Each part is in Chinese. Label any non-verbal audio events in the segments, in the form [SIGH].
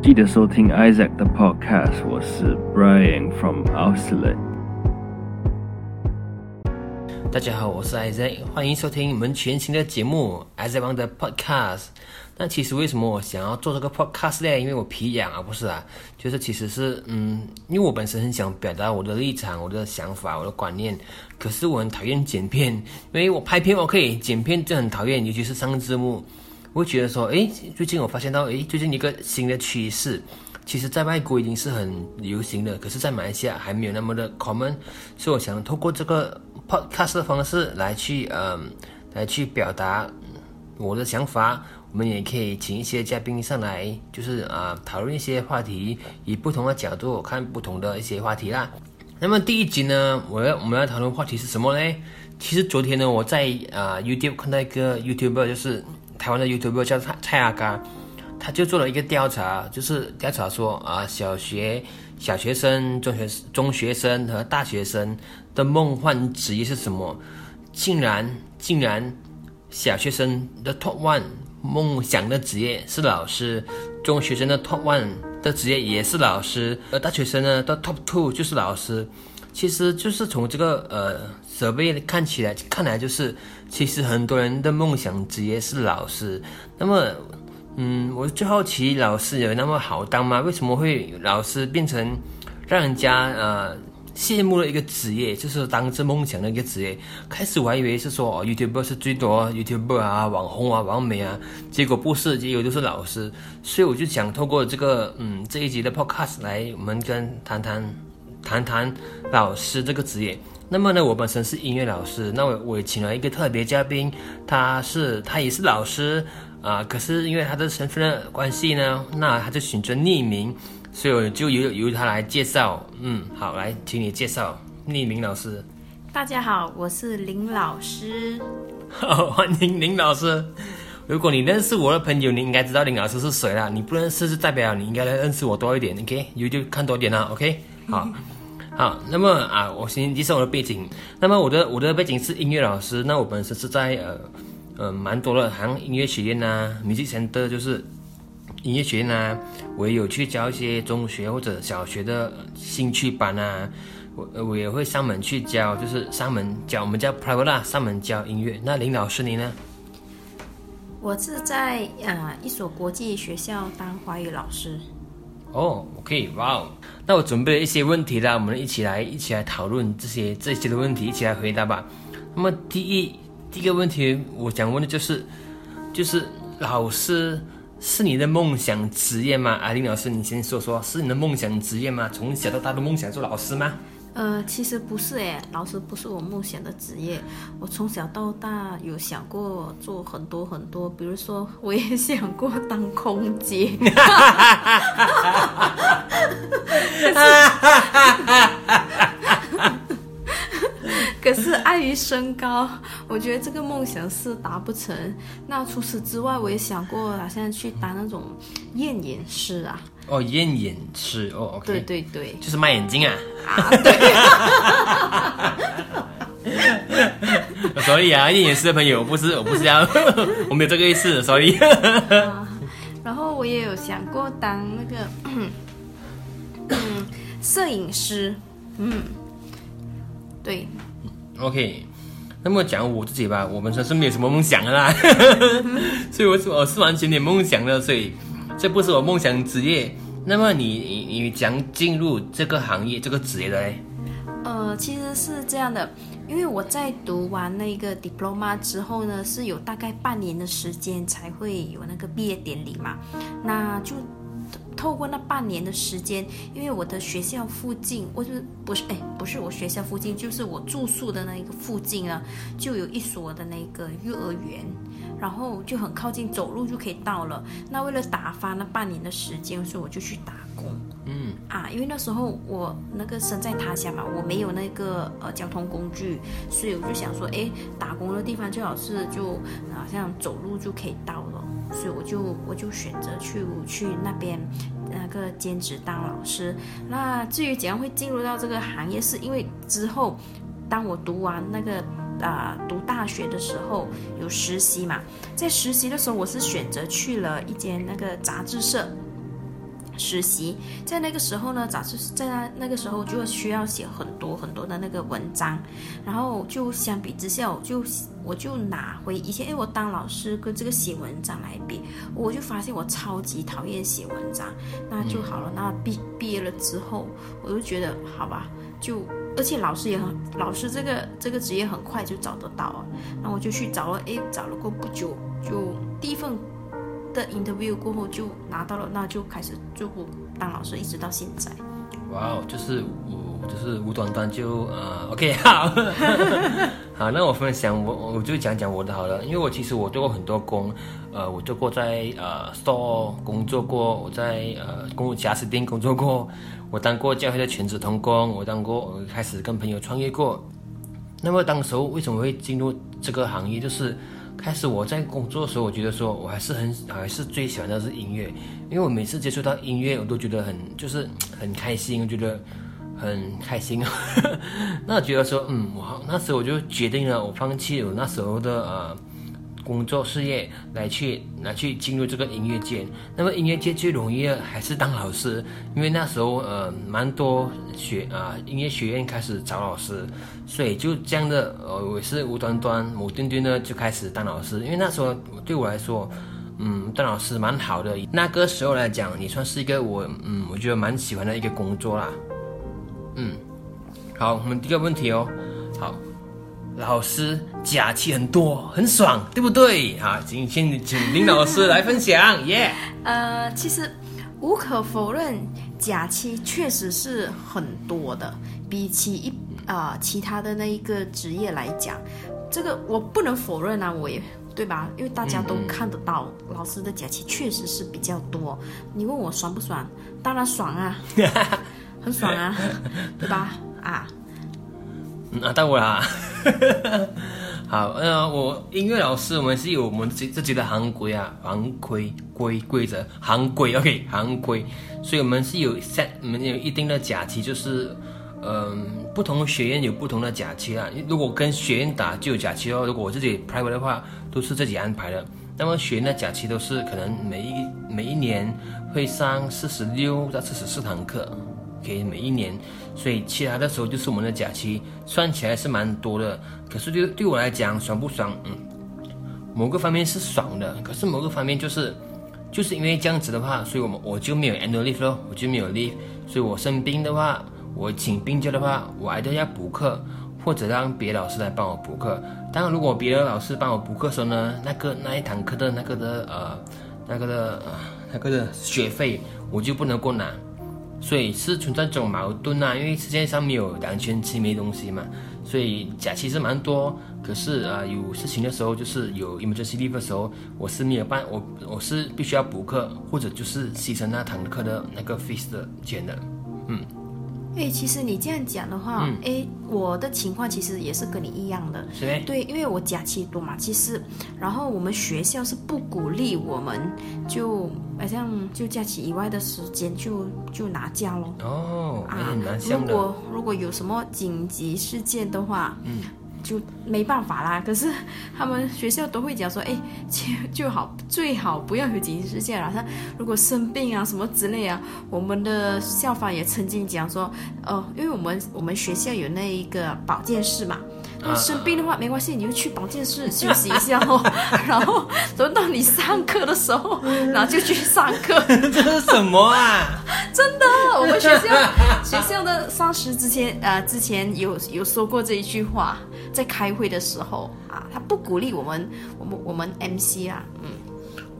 记得收听 Isaac 的 Podcast，我是 Brian from Australia。大家好，我是 Isaac，欢迎收听我们全新的节目 Isaac 王的 Podcast。那其实为什么我想要做这个 Podcast 呢？因为我皮痒啊，不是啊，就是其实是嗯，因为我本身很想表达我的立场、我的想法、我的观念，可是我很讨厌剪片，因为我拍片 OK，剪片就很讨厌，尤其是上字幕。我觉得说，诶，最近我发现到，诶，最近一个新的趋势，其实在外国已经是很流行的，可是，在马来西亚还没有那么的 common，所以我想透过这个 podcast 的方式来去，嗯，来去表达我的想法。我们也可以请一些嘉宾上来，就是啊，讨论一些话题，以不同的角度看不同的一些话题啦。那么第一集呢，我要我们要讨论话题是什么呢？其实昨天呢，我在啊 YouTube 看到一个 YouTuber，就是。台湾的 YouTube 叫蔡蔡阿嘎，他就做了一个调查，就是调查说啊，小学小学生、中学中学生和大学生的梦幻职业是什么？竟然竟然，小学生的 Top One 梦想的职业是老师，中学生的 Top One 的职业也是老师，而大学生呢的 Top Two 就是老师。其实就是从这个呃设备看起来，看来就是，其实很多人的梦想职业是老师。那么，嗯，我最好奇，老师有那么好当吗？为什么会老师变成让人家呃羡慕的一个职业，就是当这梦想的一个职业？开始我还以为是说哦，YouTube 是最多，YouTube 啊，网红啊，网美啊，结果不是，结果就是老师。所以我就想透过这个嗯这一集的 Podcast 来，我们跟谈谈。谈谈老师这个职业，那么呢，我本身是音乐老师，那我我也请了一个特别嘉宾，他是他也是老师啊，可是因为他的身份的关系呢，那他就选择匿名，所以我就由由他来介绍。嗯，好，来，请你介绍匿名老师。大家好，我是林老师。好，[LAUGHS] 欢迎林老师。如果你认识我的朋友，你应该知道林老师是谁啦。你不认识，是代表你应该来认识我多一点。OK，有就看多点啦。OK，好。好，那么啊，我先介绍我的背景。那么我的我的背景是音乐老师。那我本身是在呃呃蛮多的像音乐学院呐，你之前的就是音乐学院呐，我也有去教一些中学或者小学的兴趣班呐。我我也会上门去教，就是上门教，我们叫 private，上门教音乐。那林老师你呢？我是在啊一所国际学校当华语老师。哦，OK，哇哦，那我准备了一些问题啦，我们一起来一起来讨论这些这些的问题，一起来回答吧。那么第一第一个问题，我想问的就是，就是老师是你的梦想职业吗？阿林老师，你先说说，是你的梦想职业吗？从小到大的梦想做老师吗？呃，其实不是诶，老师不是我梦想的职业。我从小到大有想过做很多很多，比如说我也想过当空姐。[LAUGHS] 可是碍于身高，我觉得这个梦想是达不成。那除此之外，我也想过好像去当那种验眼师啊。哦，验眼师哦，OK，对对对，就是卖眼睛啊。啊，[LAUGHS] 对。[LAUGHS] 所以啊，验眼师的朋友，我不是，我不是要，[LAUGHS] 我没有这个意思，所以。然后我也有想过当那个，嗯，摄影师，嗯，对。OK，那么讲我自己吧，我本身是没有什么梦想的啦，所以我我是完全没有梦想的，所以。这不是我梦想职业，那么你你你将进入这个行业这个职业的嘞？呃，其实是这样的，因为我在读完那个 diploma 之后呢，是有大概半年的时间才会有那个毕业典礼嘛，那就透过那半年的时间，因为我的学校附近，我是不是哎不是我学校附近，就是我住宿的那一个附近啊，就有一所的那个幼儿园。然后就很靠近，走路就可以到了。那为了打发那半年的时间，所以我就去打工。嗯啊，因为那时候我那个身在他乡嘛，我没有那个呃交通工具，所以我就想说，哎，打工的地方最好是就好像走路就可以到了，所以我就我就选择去去那边那个兼职当老师。那至于怎样会进入到这个行业，是因为之后当我读完那个。啊，读大学的时候有实习嘛，在实习的时候，我是选择去了一间那个杂志社。实习，在那个时候呢，早是在那那个时候就需要写很多很多的那个文章，然后就相比之下，我就我就拿回以前，因为我当老师跟这个写文章来比，我就发现我超级讨厌写文章，那就好了。那毕毕业了之后，我就觉得好吧，就而且老师也很，老师这个这个职业很快就找得到啊，那我就去找了，诶，找了过不久，就第一份。的 interview 过后就拿到了，那就开始就当老师，一直到现在。哇哦，就是我就是无端端就呃，OK 好，[LAUGHS] 好，那我分享我我就讲讲我的好了，因为我其实我做过很多工，呃，我做过在呃 store 工作过，我在呃公家私店工作过，我当过教会的全职童工，我当过开始跟朋友创业过。那么当时候为什么会进入这个行业？就是开始我在工作的时候，我觉得说我还是很还是最喜欢的是音乐，因为我每次接触到音乐，我都觉得很就是很开心，我觉得很开心。那觉得说，嗯，我那时候我就决定了，我放弃我那时候的呃。工作事业来去来去进入这个音乐界，那么音乐界最容易的还是当老师，因为那时候呃蛮多学啊音乐学院开始找老师，所以就这样的呃我是无端端无端端的就开始当老师，因为那时候对我来说，嗯当老师蛮好的，那个时候来讲也算是一个我嗯我觉得蛮喜欢的一个工作啦，嗯，好，我们第一个问题哦，好。老师假期很多，很爽，对不对？啊，请请请林老师来分享，[LAUGHS] 耶。呃，其实无可否认，假期确实是很多的，比起一啊其他的那一个职业来讲，这个我不能否认啊，我也对吧？因为大家都看得到，老师的假期确实是比较多。你问我爽不爽？当然爽啊，[LAUGHS] 很爽啊，[LAUGHS] 对吧？啊。啊，到我啦！[LAUGHS] 好，呃，我音乐老师，我们是有我们自自己的行规啊，行规规规则，行规，OK，行规，所以我们是有 set，我们有一定的假期，就是，嗯，不同学院有不同的假期啊。如果跟学院打就有假期哦，如果我自己 private 的话，都是自己安排的。那么学院的假期都是可能每一每一年会上四十六到四十四堂课。给每一年，所以其他的时候就是我们的假期，算起来是蛮多的。可是对对我来讲，爽不爽？嗯，某个方面是爽的，可是某个方面就是，就是因为这样子的话，所以我们我就没有 annual leave 咯，我就没有 leave。所以我生病的话，我请病假的话，我还得要补课，或者让别的老师来帮我补课。当然，如果别的老师帮我补课时候呢，那个那一堂课的那个的呃，那个的呃，那个的学费我就不能够拿。所以是存在这种矛盾啊，因为世界上没有两全其美东西嘛，所以假期是蛮多，可是啊有事情的时候，就是有 emergency leave 的时候，我是没有办，我我是必须要补课，或者就是牺牲那堂课的那个 fees 的钱的，嗯。哎，其实你这样讲的话，哎，我的情况其实也是跟你一样的。是对，因为我假期多嘛，其实，然后我们学校是不鼓励我们，就好像就假期以外的时间就就拿假咯。哦，啊，如果如果有什么紧急事件的话，嗯。就没办法啦。可是他们学校都会讲说，哎，就就好，最好不要有紧急事件了。他如果生病啊什么之类啊，我们的校方也曾经讲说，哦，因为我们我们学校有那一个保健室嘛。那生病的话没关系，你就去保健室休息一下哦。然后等到你上课的时候，然后就去上课。[LAUGHS] 这是什么啊？[LAUGHS] 真的，我们学校学校的上司之前呃之前有有说过这一句话，在开会的时候啊，他不鼓励我们我们我们 MC 啊，嗯。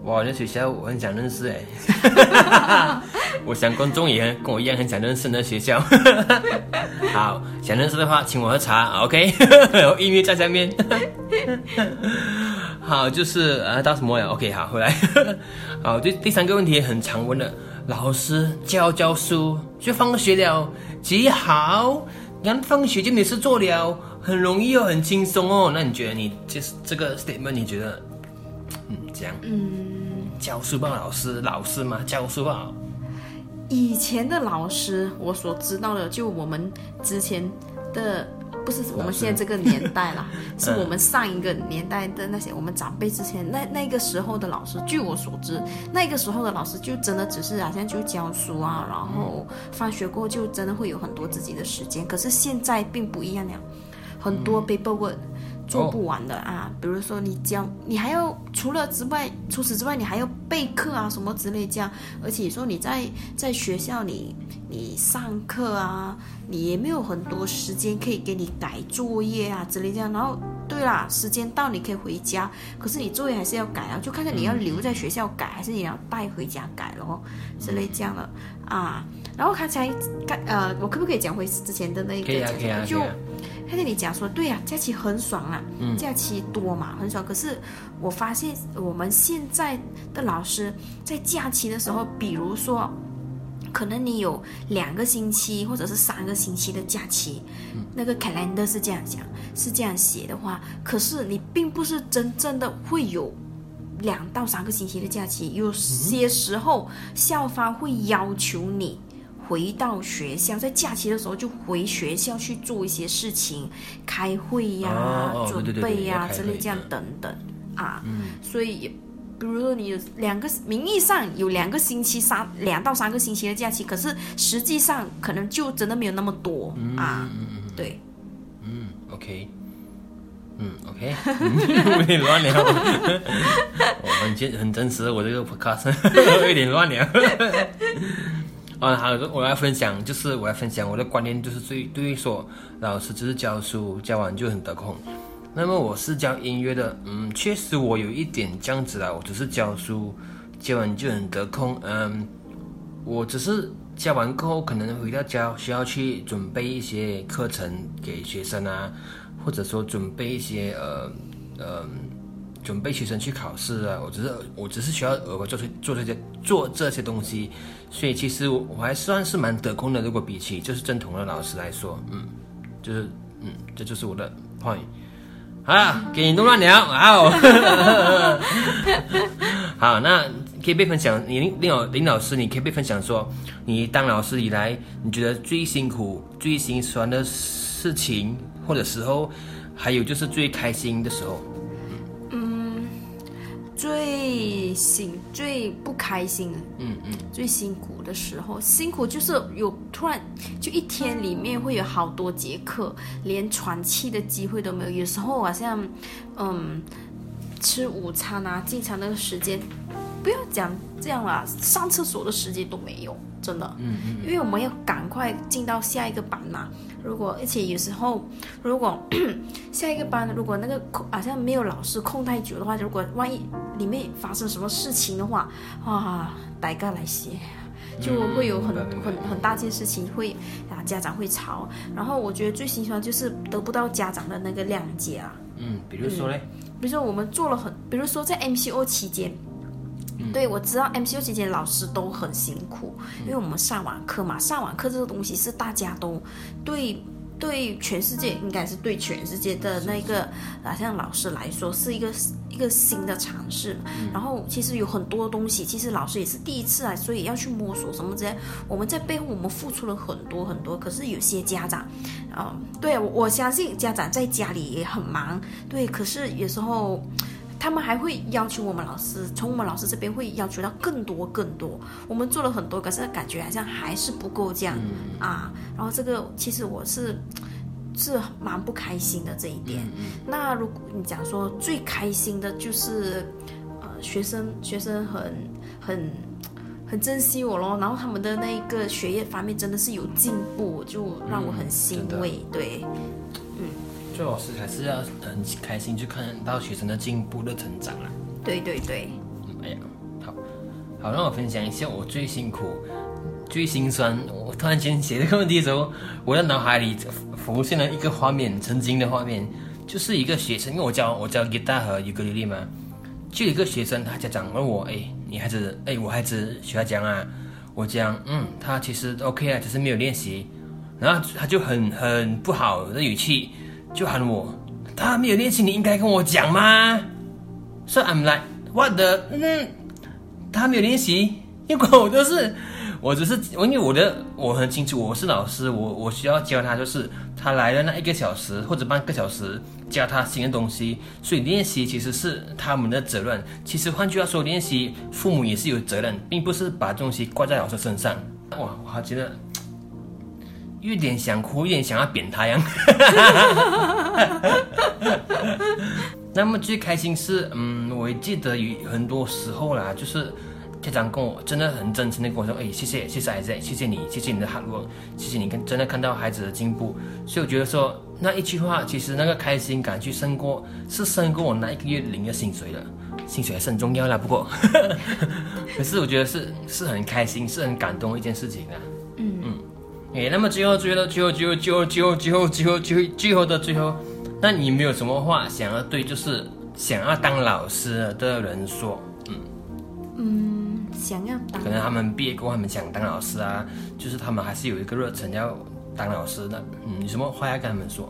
哇，那学校我很想认识哎，[LAUGHS] 我想观众也跟我一样很想认识那学校。[LAUGHS] 好，想认识的话，请我喝茶，OK？[LAUGHS] 有音乐在下面。好，就是啊，到什么呀？OK，好，回来。好，第第三个问题很常问的，老师教教书就放学了，极好，刚放学就没事做了，很容易又很轻松哦。那你觉得你就是这个 statement？你觉得？嗯，这样。嗯，教书吧，老师，老师嘛，教书吧。以前的老师，我所知道的，就我们之前的不是我们现在这个年代啦，[LAUGHS] 是我们上一个年代的那些我们长辈之前那那个时候的老师，据我所知，那个时候的老师就真的只是好像就教书啊，然后放学过后就真的会有很多自己的时间。可是现在并不一样了，很多 paperwork 做不完的啊，比如说你教你还要除了之外，除此之外你还要备课啊什么之类这样，而且说你在在学校里你上课啊。你也没有很多时间可以给你改作业啊之类这样，然后对啦，时间到你可以回家，可是你作业还是要改啊，就看看你要留在学校改，还是你要带回家改咯之类这样的啊。然后刚才刚呃，我可不可以讲回之前的那个？可以啊，可以啊。就看见你讲说，对呀，假期很爽啊，假期多嘛，很爽。可是我发现我们现在的老师在假期的时候，比如说。可能你有两个星期或者是三个星期的假期，那个 calendar 是这样讲，是这样写的话，可是你并不是真正的会有两到三个星期的假期。有些时候校方会要求你回到学校，在假期的时候就回学校去做一些事情，开会呀、准备呀之类这样等等啊，所以。比如说，你有两个名义上有两个星期三两到三个星期的假期，可是实际上可能就真的没有那么多啊。对，嗯，OK，嗯，OK，有点乱了。我很真很真实，我这个 podcast 有点乱了。啊，好，我来分享，就是我来分享我的观念，就是对对于说，老师只是教书，教完就很得空。那么我是教音乐的，嗯，确实我有一点这样子啦，我只是教书，教完就很得空，嗯，我只是教完过后可能回到家需要去准备一些课程给学生啊，或者说准备一些呃呃准备学生去考试啊，我只是我只是需要额外做这做这些做这些东西，所以其实我我还算是蛮得空的，如果比起就是正统的老师来说，嗯，就是嗯，这就是我的 point。啊，给你弄乱聊，好，[LAUGHS] 好，那可以被分享。你林老林老师，你可以被分享说，你当老师以来，你觉得最辛苦、最心酸的事情或者时候，还有就是最开心的时候。辛、最不开心，嗯嗯，最辛苦的时候，辛苦就是有突然就一天里面会有好多节课，连喘气的机会都没有。有时候好像，嗯，吃午餐啊，进餐那个时间，不要讲这样啦，上厕所的时间都没有，真的，嗯嗯，因为我们要赶快进到下一个班嘛。如果而且有时候，如果 [COUGHS] 下一个班如果那个空好像没有老师空太久的话，如果万一里面发生什么事情的话，啊，大家来些，就会有很很很大件事情会啊家长会吵，然后我觉得最心酸就是得不到家长的那个谅解啊。嗯，比如说嘞，比如说我们做了很，比如说在 MCO 期间。对，我知道 MCU 期间老师都很辛苦，因为我们上网课嘛，上网课这个东西是大家都对对全世界应该是对全世界的那个啊，像老师来说是一个一个新的尝试。然后其实有很多东西，其实老师也是第一次啊，所以要去摸索什么之类。我们在背后我们付出了很多很多，可是有些家长，啊，对我我相信家长在家里也很忙，对，可是有时候。他们还会要求我们老师，从我们老师这边会要求到更多更多。我们做了很多，可是感觉好像还是不够这样啊。然后这个其实我是是蛮不开心的这一点。那如果你讲说最开心的就是呃学生学生很很很珍惜我咯，然后他们的那个学业方面真的是有进步，就让我很欣慰。对。做老师还是要很开心，去看到学生的进步的成长啦。对对对。嗯，哎呀，好，好，让我分享一下我最辛苦、最心酸。我突然间写这个问题的时候，我的脑海里浮现了一个画面，曾经的画面，就是一个学生，因为我教我教吉他和尤克里里嘛，就一个学生，他家长问我，哎，你孩子，哎，我孩子学他讲啊，我讲，嗯，他其实 OK 啊，只是没有练习，然后他就很很不好的语气。就喊我，他没有练习，你应该跟我讲吗？So I'm like what the？嗯，他没有练习，因为我就是我只是因为我的我很清楚，我是老师，我我需要教他，就是他来了那一个小时或者半个小时，教他新的东西，所以练习其实是他们的责任。其实换句话说，练习父母也是有责任，并不是把东西挂在老师身上。哇，我还觉得有点想哭，有点想要扁他样。[LAUGHS] 那么最开心是，嗯，我记得有很多时候啦，就是家长跟我真的很真诚的跟我说，哎，谢谢，谢谢孩子，谢谢你，谢谢你的 hard work，谢谢你跟真的看到孩子的进步。所以我觉得说那一句话，其实那个开心感去胜过，是胜过我那一个月领的薪水的，[LAUGHS] 薪水还是很重要啦。不过，[LAUGHS] 可是我觉得是是很开心，是很感动一件事情啊。嗯嗯，哎，那么最后最后最后最后最后最后最后最后最后最后的最后。那你没有什么话想要对就是想要当老师的人说？嗯嗯，想要当，可能他们毕业过后他们想当老师啊，就是他们还是有一个热忱要当老师的。嗯，有什么话要跟他们说？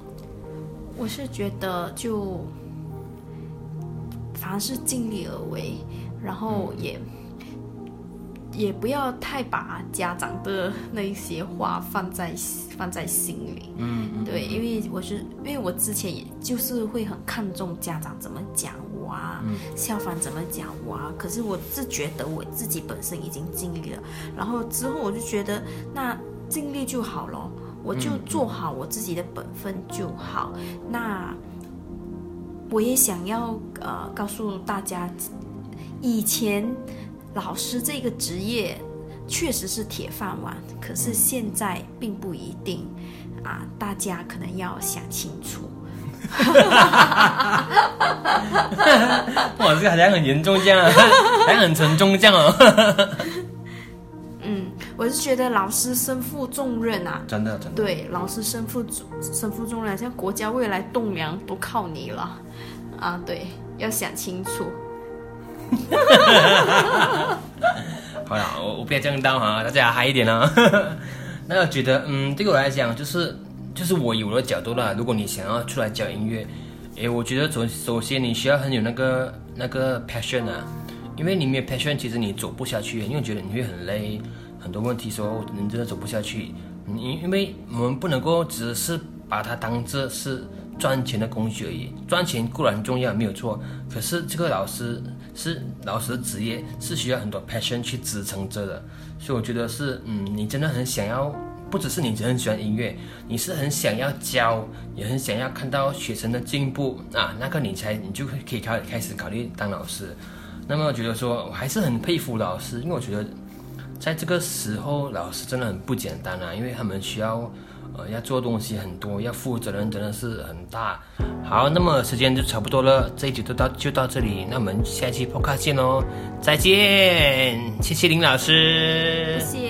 我是觉得就凡事尽力而为，然后也。也不要太把家长的那一些话放在放在心里，嗯，对，因为我是因为我之前也就是会很看重家长怎么讲我啊，嗯校方怎么讲我啊，可是我自觉得我自己本身已经尽力了，然后之后我就觉得那尽力就好了，我就做好我自己的本分就好。那我也想要呃告诉大家，以前。老师这个职业确实是铁饭碗，可是现在并不一定啊！大家可能要想清楚。[LAUGHS] 哇，这个好像很严重这样，好像很沉重这样哦。嗯，我是觉得老师身负重任啊，真的，真的。对，老师身负身负重任，像国家未来栋梁都靠你了啊！对，要想清楚。[LAUGHS] 好了，我我不要这样当哈，大家嗨一点呢。[LAUGHS] 那我觉得，嗯，对我来讲，就是就是我有了角度了。如果你想要出来教音乐，诶，我觉得首首先你需要很有那个那个 passion 啊，因为你没有 passion，其实你走不下去，因为觉得你会很累，很多问题说你真的走不下去。你因为我们不能够只是把它当做是。赚钱的工具而已，赚钱固然重要，没有错。可是这个老师是老师的职业，是需要很多 passion 去支撑着的。所以我觉得是，嗯，你真的很想要，不只是你很喜欢音乐，你是很想要教，也很想要看到学生的进步啊，那个你才你就可以开开始考虑当老师。那么我觉得说，我还是很佩服老师，因为我觉得在这个时候，老师真的很不简单啊，因为他们需要。呃，要做东西很多，要负责任真的是很大。好，那么时间就差不多了，这一集就到就到这里，那我们下期 po 见喽，再见，谢谢林老师，谢谢。